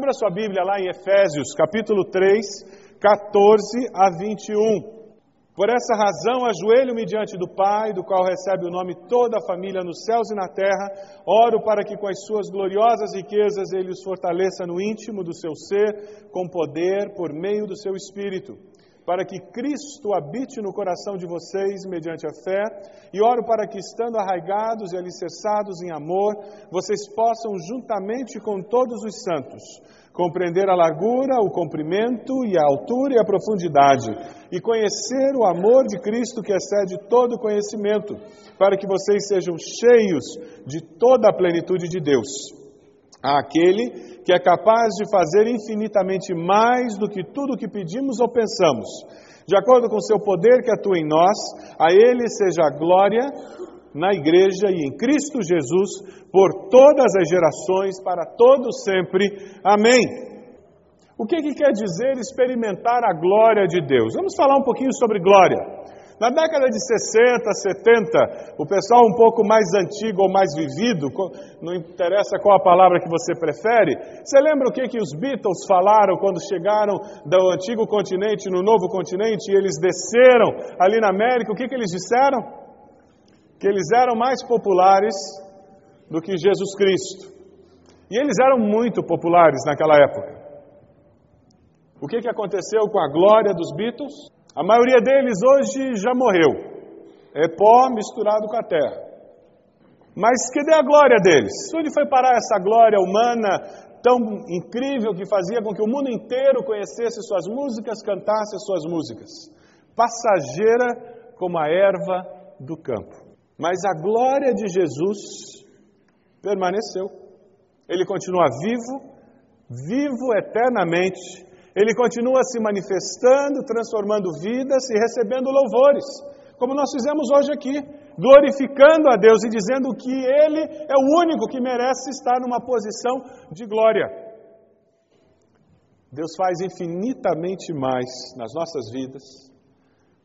Abra sua Bíblia lá em Efésios, capítulo 3, 14 a 21. Por essa razão, ajoelho-me diante do Pai, do qual recebe o nome toda a família nos céus e na terra. Oro para que, com as suas gloriosas riquezas, Ele os fortaleça no íntimo do seu ser, com poder, por meio do seu Espírito para que Cristo habite no coração de vocês mediante a fé, e oro para que, estando arraigados e alicerçados em amor, vocês possam, juntamente com todos os santos, compreender a largura, o comprimento e a altura e a profundidade, e conhecer o amor de Cristo que excede todo conhecimento, para que vocês sejam cheios de toda a plenitude de Deus. Aquele que é capaz de fazer infinitamente mais do que tudo o que pedimos ou pensamos. De acordo com o seu poder que atua em nós, a Ele seja a glória na Igreja e em Cristo Jesus por todas as gerações, para todos sempre. Amém. O que, que quer dizer experimentar a glória de Deus? Vamos falar um pouquinho sobre glória. Na década de 60, 70, o pessoal um pouco mais antigo ou mais vivido, não interessa qual a palavra que você prefere, você lembra o que, que os Beatles falaram quando chegaram do antigo continente no novo continente e eles desceram ali na América? O que, que eles disseram? Que eles eram mais populares do que Jesus Cristo. E eles eram muito populares naquela época. O que, que aconteceu com a glória dos Beatles? A maioria deles hoje já morreu. É pó misturado com a terra. Mas cadê a glória deles? Onde foi parar essa glória humana tão incrível que fazia com que o mundo inteiro conhecesse suas músicas, cantasse as suas músicas? Passageira como a erva do campo. Mas a glória de Jesus permaneceu. Ele continua vivo, vivo eternamente ele continua se manifestando, transformando vidas e recebendo louvores, como nós fizemos hoje aqui, glorificando a Deus e dizendo que Ele é o único que merece estar numa posição de glória. Deus faz infinitamente mais nas nossas vidas,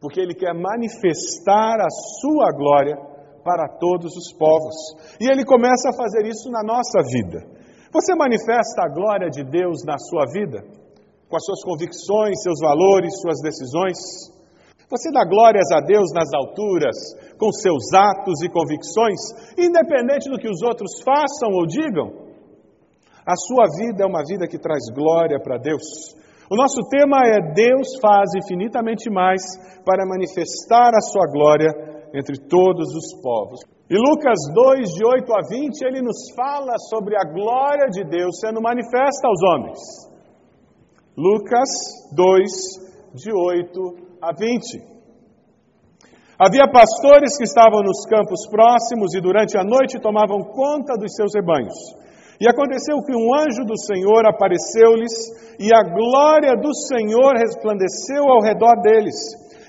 porque Ele quer manifestar a Sua glória para todos os povos. E Ele começa a fazer isso na nossa vida. Você manifesta a glória de Deus na sua vida? Com as suas convicções, seus valores, suas decisões. Você dá glórias a Deus nas alturas, com seus atos e convicções, independente do que os outros façam ou digam. A sua vida é uma vida que traz glória para Deus. O nosso tema é Deus faz infinitamente mais para manifestar a sua glória entre todos os povos. E Lucas 2, de 8 a 20, ele nos fala sobre a glória de Deus sendo manifesta aos homens. Lucas 2, de 8 a 20. Havia pastores que estavam nos campos próximos e durante a noite tomavam conta dos seus rebanhos. E aconteceu que um anjo do Senhor apareceu-lhes e a glória do Senhor resplandeceu ao redor deles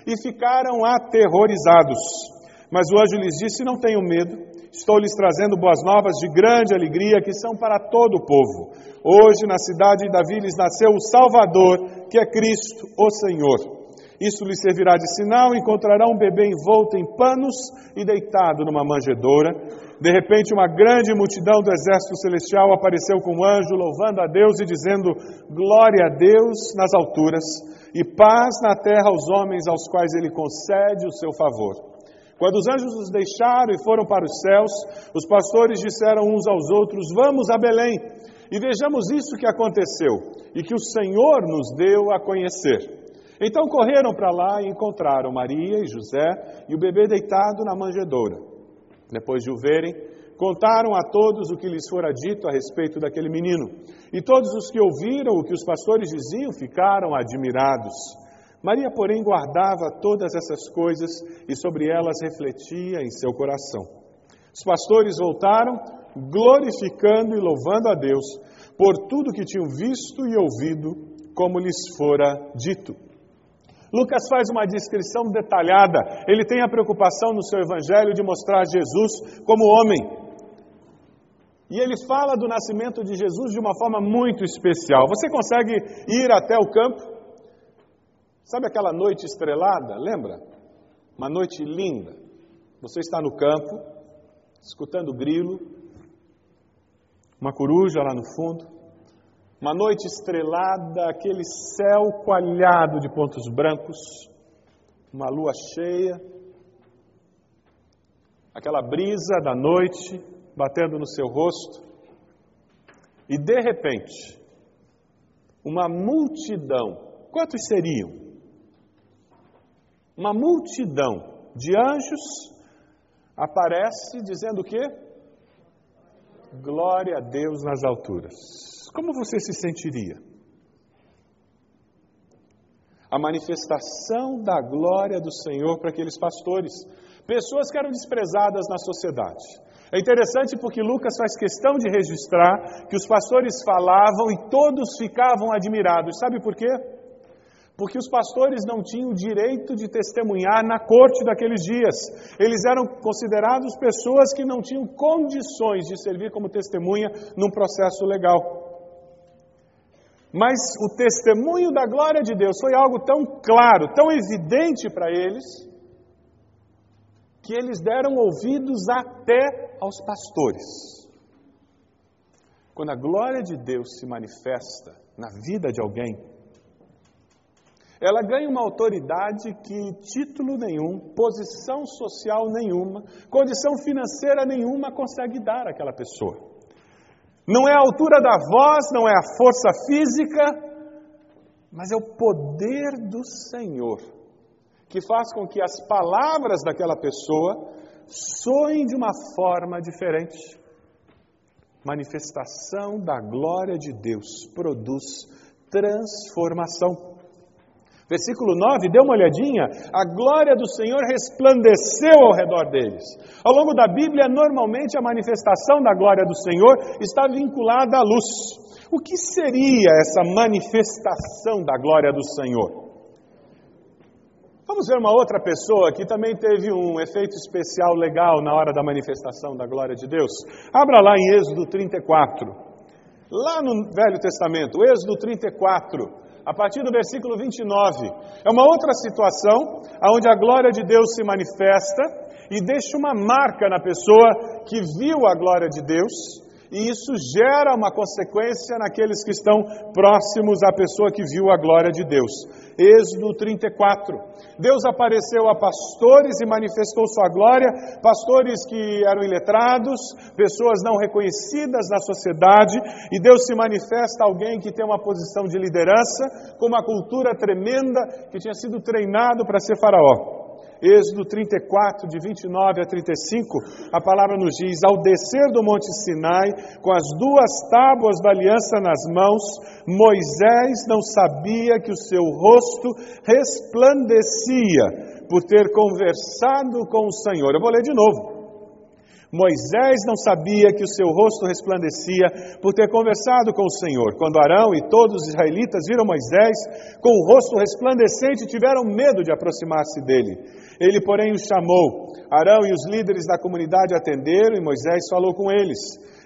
e ficaram aterrorizados. Mas o anjo lhes disse: Não tenham medo, estou lhes trazendo boas novas de grande alegria que são para todo o povo. Hoje, na cidade de Davi, lhes nasceu o Salvador, que é Cristo, o Senhor. Isso lhes servirá de sinal: encontrará um bebê envolto em panos e deitado numa manjedoura. De repente, uma grande multidão do exército celestial apareceu com um anjo, louvando a Deus e dizendo: Glória a Deus nas alturas e paz na terra aos homens aos quais ele concede o seu favor. Quando os anjos os deixaram e foram para os céus, os pastores disseram uns aos outros: Vamos a Belém e vejamos isso que aconteceu e que o Senhor nos deu a conhecer. Então correram para lá e encontraram Maria e José e o bebê deitado na manjedoura. Depois de o verem, contaram a todos o que lhes fora dito a respeito daquele menino. E todos os que ouviram o que os pastores diziam ficaram admirados. Maria, porém, guardava todas essas coisas e sobre elas refletia em seu coração. Os pastores voltaram, glorificando e louvando a Deus por tudo que tinham visto e ouvido, como lhes fora dito. Lucas faz uma descrição detalhada. Ele tem a preocupação no seu evangelho de mostrar Jesus como homem. E ele fala do nascimento de Jesus de uma forma muito especial. Você consegue ir até o campo? Sabe aquela noite estrelada? Lembra? Uma noite linda. Você está no campo, escutando o grilo, uma coruja lá no fundo. Uma noite estrelada, aquele céu coalhado de pontos brancos, uma lua cheia, aquela brisa da noite batendo no seu rosto, e de repente, uma multidão, quantos seriam? Uma multidão de anjos aparece dizendo o quê? Glória a Deus nas alturas como você se sentiria? A manifestação da glória do Senhor para aqueles pastores, pessoas que eram desprezadas na sociedade. É interessante porque Lucas faz questão de registrar que os pastores falavam e todos ficavam admirados. Sabe por quê? Porque os pastores não tinham direito de testemunhar na corte daqueles dias. Eles eram considerados pessoas que não tinham condições de servir como testemunha num processo legal. Mas o testemunho da glória de Deus foi algo tão claro, tão evidente para eles, que eles deram ouvidos até aos pastores. Quando a glória de Deus se manifesta na vida de alguém, ela ganha uma autoridade que título nenhum, posição social nenhuma, condição financeira nenhuma consegue dar àquela pessoa. Não é a altura da voz, não é a força física, mas é o poder do Senhor que faz com que as palavras daquela pessoa soem de uma forma diferente. Manifestação da glória de Deus produz transformação. Versículo 9, dê uma olhadinha, a glória do Senhor resplandeceu ao redor deles. Ao longo da Bíblia, normalmente a manifestação da glória do Senhor está vinculada à luz. O que seria essa manifestação da glória do Senhor? Vamos ver uma outra pessoa que também teve um efeito especial legal na hora da manifestação da glória de Deus. Abra lá em Êxodo 34. Lá no Velho Testamento, Êxodo 34 a partir do versículo 29. É uma outra situação onde a glória de Deus se manifesta e deixa uma marca na pessoa que viu a glória de Deus, e isso gera uma consequência naqueles que estão próximos à pessoa que viu a glória de Deus. Êxodo 34. Deus apareceu a pastores e manifestou sua glória, pastores que eram iletrados, pessoas não reconhecidas na sociedade, e Deus se manifesta a alguém que tem uma posição de liderança, com uma cultura tremenda, que tinha sido treinado para ser faraó. Êxodo 34, de 29 a 35, a palavra nos diz: Ao descer do Monte Sinai, com as duas tábuas da aliança nas mãos, Moisés não sabia que o seu rosto resplandecia por ter conversado com o Senhor. Eu vou ler de novo. Moisés não sabia que o seu rosto resplandecia por ter conversado com o Senhor. Quando Arão e todos os israelitas viram Moisés com o rosto resplandecente, tiveram medo de aproximar-se dele. Ele, porém, os chamou. Arão e os líderes da comunidade atenderam e Moisés falou com eles.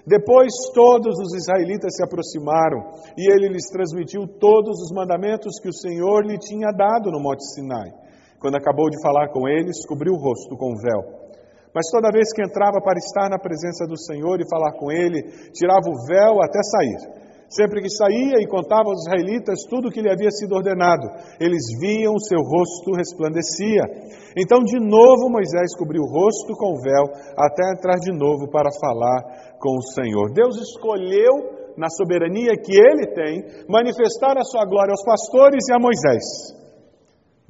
Depois todos os israelitas se aproximaram e ele lhes transmitiu todos os mandamentos que o Senhor lhe tinha dado no Monte Sinai. Quando acabou de falar com eles, cobriu o rosto com véu. Mas toda vez que entrava para estar na presença do Senhor e falar com ele, tirava o véu até sair. Sempre que saía e contava aos israelitas tudo o que lhe havia sido ordenado, eles viam o seu rosto resplandecia. Então, de novo, Moisés cobriu o rosto com o véu até entrar de novo para falar com o Senhor. Deus escolheu, na soberania que ele tem, manifestar a sua glória aos pastores e a Moisés.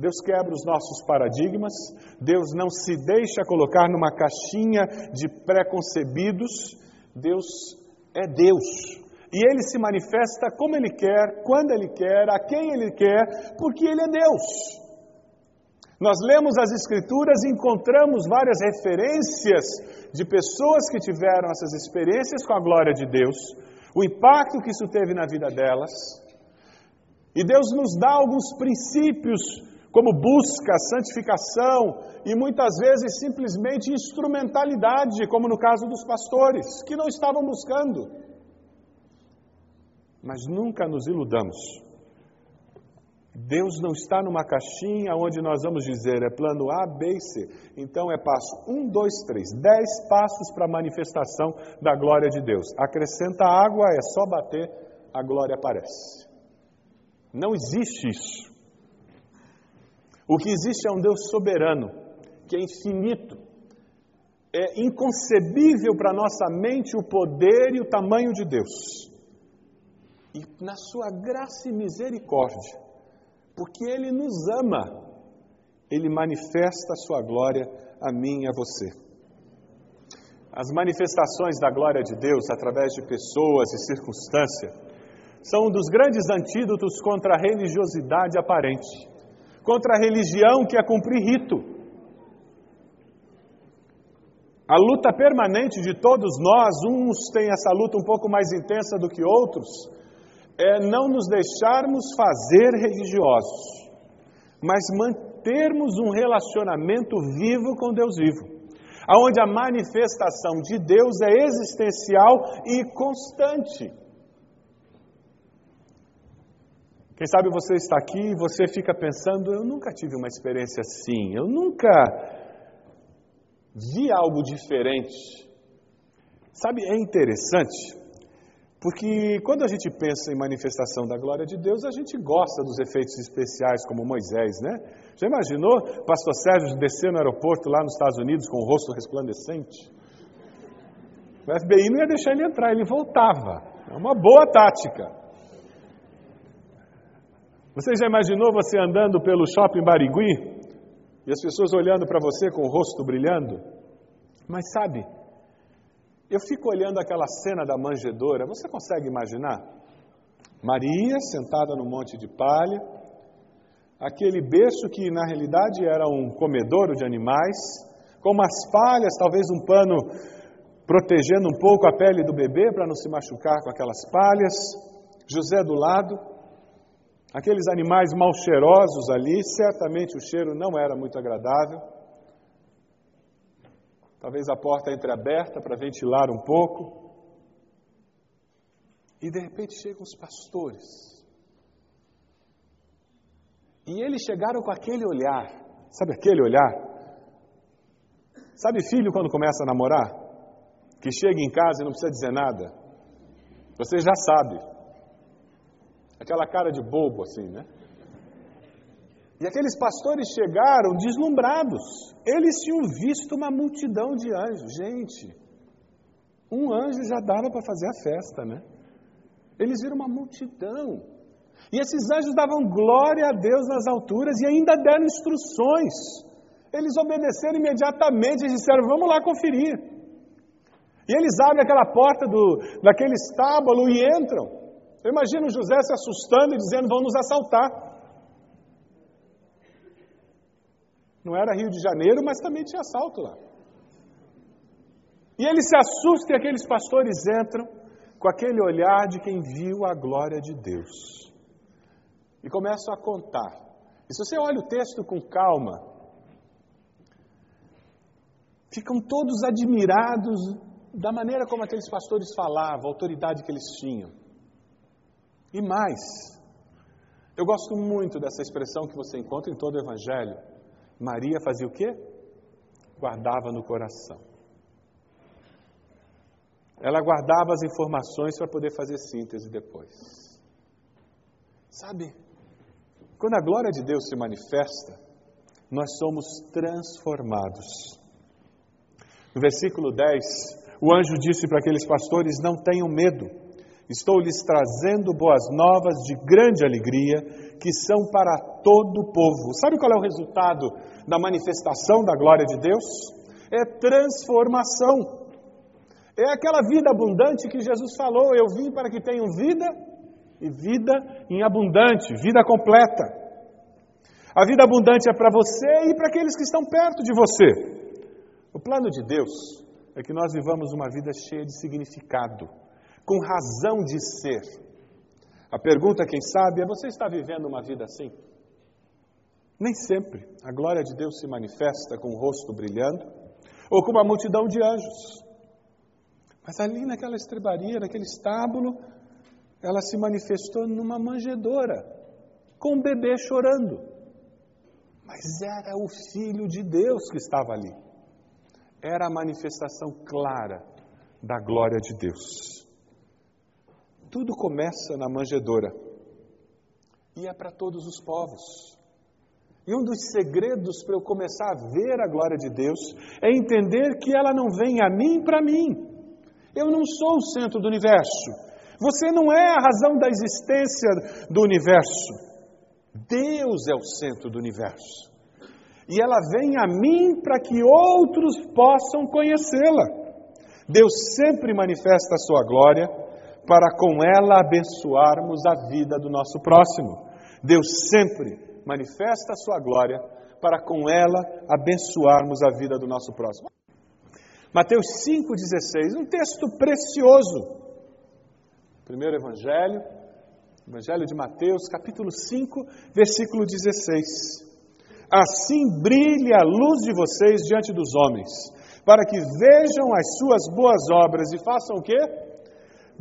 Deus quebra os nossos paradigmas, Deus não se deixa colocar numa caixinha de preconcebidos, Deus é Deus. E ele se manifesta como ele quer, quando ele quer, a quem ele quer, porque ele é Deus. Nós lemos as Escrituras e encontramos várias referências de pessoas que tiveram essas experiências com a glória de Deus, o impacto que isso teve na vida delas. E Deus nos dá alguns princípios como busca, santificação e muitas vezes simplesmente instrumentalidade, como no caso dos pastores, que não estavam buscando. Mas nunca nos iludamos. Deus não está numa caixinha onde nós vamos dizer é plano A, B e C. Então é passo 1, 2, 3. Dez passos para a manifestação da glória de Deus. Acrescenta água, é só bater, a glória aparece. Não existe isso. O que existe é um Deus soberano, que é infinito. É inconcebível para nossa mente o poder e o tamanho de Deus. E na sua graça e misericórdia, porque Ele nos ama, Ele manifesta a sua glória a mim e a você. As manifestações da glória de Deus através de pessoas e circunstâncias são um dos grandes antídotos contra a religiosidade aparente contra a religião que é cumprir rito. A luta permanente de todos nós, uns têm essa luta um pouco mais intensa do que outros, é não nos deixarmos fazer religiosos, mas mantermos um relacionamento vivo com Deus vivo, aonde a manifestação de Deus é existencial e constante. Quem sabe você está aqui e você fica pensando: eu nunca tive uma experiência assim, eu nunca vi algo diferente. Sabe, é interessante, porque quando a gente pensa em manifestação da glória de Deus, a gente gosta dos efeitos especiais, como Moisés, né? Já imaginou pastor Sérgio descer no aeroporto lá nos Estados Unidos com o rosto resplandecente? O FBI não ia deixar ele entrar, ele voltava. É uma boa tática. Você já imaginou você andando pelo shopping Barigui e as pessoas olhando para você com o rosto brilhando? Mas sabe, eu fico olhando aquela cena da manjedoura, você consegue imaginar? Maria sentada no monte de palha, aquele berço que na realidade era um comedouro de animais, com umas palhas, talvez um pano protegendo um pouco a pele do bebê para não se machucar com aquelas palhas, José do lado, Aqueles animais mal cheirosos ali, certamente o cheiro não era muito agradável. Talvez a porta entreaberta para ventilar um pouco. E de repente chegam os pastores. E eles chegaram com aquele olhar, sabe aquele olhar? Sabe filho quando começa a namorar? Que chega em casa e não precisa dizer nada? Você já sabe aquela cara de bobo assim, né? E aqueles pastores chegaram deslumbrados. Eles tinham visto uma multidão de anjos. Gente, um anjo já dava para fazer a festa, né? Eles viram uma multidão. E esses anjos davam glória a Deus nas alturas e ainda deram instruções. Eles obedeceram imediatamente e disseram: Vamos lá conferir. E eles abrem aquela porta do, daquele estábulo e entram. Eu imagino José se assustando e dizendo: Vão nos assaltar. Não era Rio de Janeiro, mas também tinha assalto lá. E ele se assusta e aqueles pastores entram com aquele olhar de quem viu a glória de Deus. E começam a contar. E se você olha o texto com calma, ficam todos admirados da maneira como aqueles pastores falavam, a autoridade que eles tinham. E mais, eu gosto muito dessa expressão que você encontra em todo o Evangelho. Maria fazia o quê? Guardava no coração. Ela guardava as informações para poder fazer síntese depois. Sabe, quando a glória de Deus se manifesta, nós somos transformados. No versículo 10, o anjo disse para aqueles pastores: Não tenham medo, estou lhes trazendo boas novas de grande alegria, que são para todo o povo. Sabe qual é o resultado da manifestação da glória de Deus? É transformação. É aquela vida abundante que Jesus falou: Eu vim para que tenham vida e vida em abundante, vida completa. A vida abundante é para você e para aqueles que estão perto de você. O plano de Deus é que nós vivamos uma vida cheia de significado, com razão de ser. A pergunta, quem sabe, é: você está vivendo uma vida assim? Nem sempre a glória de Deus se manifesta com o rosto brilhando ou com uma multidão de anjos. Mas ali naquela estrebaria, naquele estábulo, ela se manifestou numa manjedoura, com um bebê chorando. Mas era o Filho de Deus que estava ali. Era a manifestação clara da glória de Deus. Tudo começa na manjedoura e é para todos os povos. E um dos segredos para eu começar a ver a glória de Deus é entender que ela não vem a mim para mim, eu não sou o centro do universo. Você não é a razão da existência do universo. Deus é o centro do universo. E ela vem a mim para que outros possam conhecê-la. Deus sempre manifesta a sua glória para com ela abençoarmos a vida do nosso próximo. Deus sempre manifesta a sua glória para com ela abençoarmos a vida do nosso próximo. Mateus 5,16, um texto precioso. Primeiro Evangelho, Evangelho de Mateus, capítulo 5, versículo 16. Assim brilhe a luz de vocês diante dos homens, para que vejam as suas boas obras e façam o quê?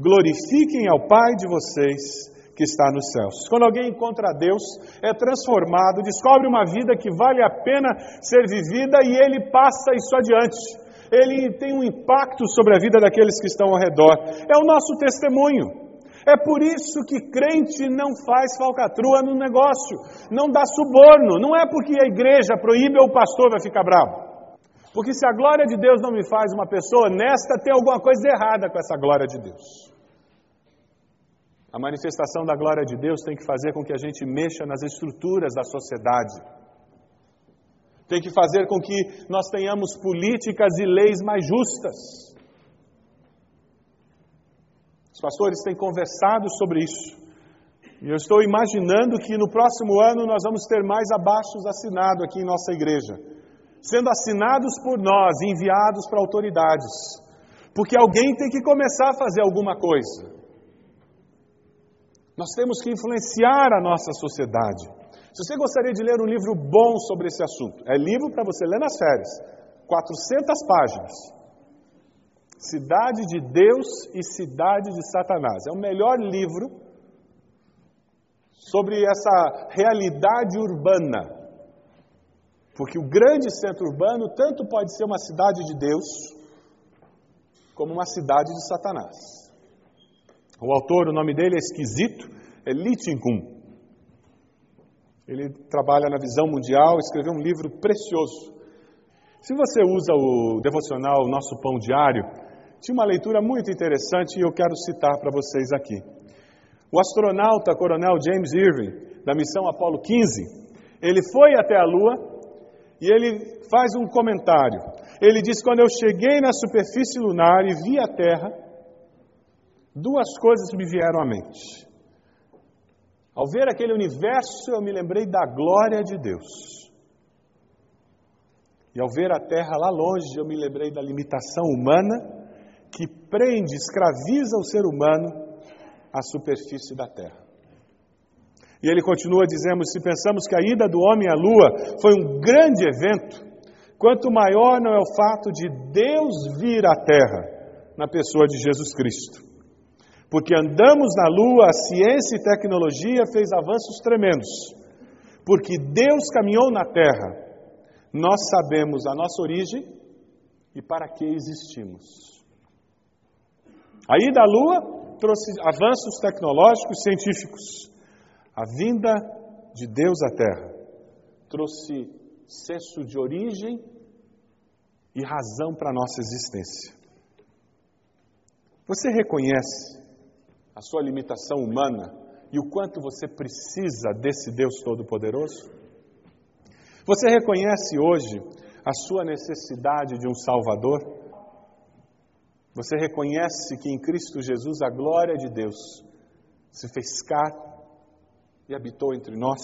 Glorifiquem ao Pai de vocês que está nos céus. Quando alguém encontra Deus, é transformado, descobre uma vida que vale a pena ser vivida e ele passa isso adiante ele tem um impacto sobre a vida daqueles que estão ao redor. É o nosso testemunho. É por isso que crente não faz falcatrua no negócio, não dá suborno. Não é porque a igreja proíbe ou o pastor vai ficar bravo. Porque se a glória de Deus não me faz uma pessoa honesta, tem alguma coisa errada com essa glória de Deus. A manifestação da glória de Deus tem que fazer com que a gente mexa nas estruturas da sociedade tem que fazer com que nós tenhamos políticas e leis mais justas. Os pastores têm conversado sobre isso. E eu estou imaginando que no próximo ano nós vamos ter mais abaixos assinados aqui em nossa igreja, sendo assinados por nós, enviados para autoridades, porque alguém tem que começar a fazer alguma coisa. Nós temos que influenciar a nossa sociedade. Se você gostaria de ler um livro bom sobre esse assunto, é livro para você ler nas férias, 400 páginas. Cidade de Deus e Cidade de Satanás. É o melhor livro sobre essa realidade urbana. Porque o grande centro urbano tanto pode ser uma cidade de Deus, como uma cidade de Satanás. O autor, o nome dele é esquisito, é Litingum. Ele trabalha na visão mundial, escreveu um livro precioso. Se você usa o devocional Nosso Pão Diário, tinha uma leitura muito interessante e eu quero citar para vocês aqui. O astronauta coronel James Irving, da missão Apollo 15, ele foi até a Lua E ele faz um comentário. Ele diz: Quando eu cheguei na superfície lunar e vi a Terra, duas coisas me vieram à mente. Ao ver aquele universo, eu me lembrei da glória de Deus. E ao ver a Terra lá longe, eu me lembrei da limitação humana que prende, escraviza o ser humano à superfície da Terra. E ele continua dizendo: se pensamos que a ida do homem à lua foi um grande evento, quanto maior não é o fato de Deus vir à Terra na pessoa de Jesus Cristo. Porque andamos na lua, a ciência e tecnologia fez avanços tremendos. Porque Deus caminhou na Terra, nós sabemos a nossa origem e para que existimos. A ida à lua trouxe avanços tecnológicos e científicos. A vinda de Deus à Terra trouxe senso de origem e razão para a nossa existência. Você reconhece a sua limitação humana e o quanto você precisa desse Deus Todo-Poderoso? Você reconhece hoje a sua necessidade de um Salvador? Você reconhece que em Cristo Jesus a glória de Deus se fez carne e habitou entre nós.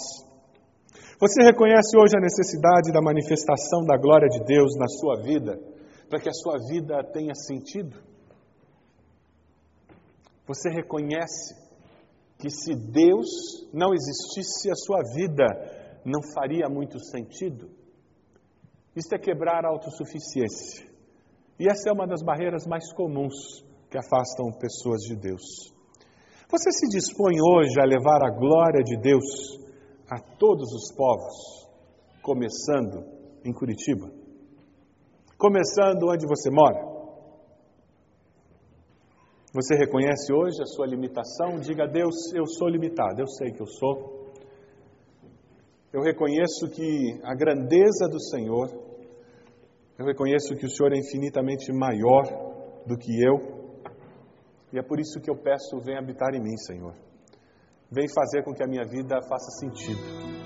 Você reconhece hoje a necessidade da manifestação da glória de Deus na sua vida, para que a sua vida tenha sentido? Você reconhece que se Deus não existisse, a sua vida não faria muito sentido? Isto é quebrar a autossuficiência. E essa é uma das barreiras mais comuns que afastam pessoas de Deus. Você se dispõe hoje a levar a glória de Deus a todos os povos, começando em Curitiba? Começando onde você mora? Você reconhece hoje a sua limitação? Diga a Deus: Eu sou limitado, eu sei que eu sou. Eu reconheço que a grandeza do Senhor, eu reconheço que o Senhor é infinitamente maior do que eu. E é por isso que eu peço, vem habitar em mim, Senhor. Vem fazer com que a minha vida faça sentido.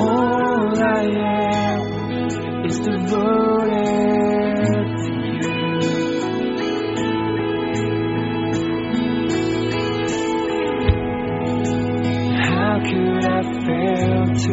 All I am is devoted to you. How could I fail to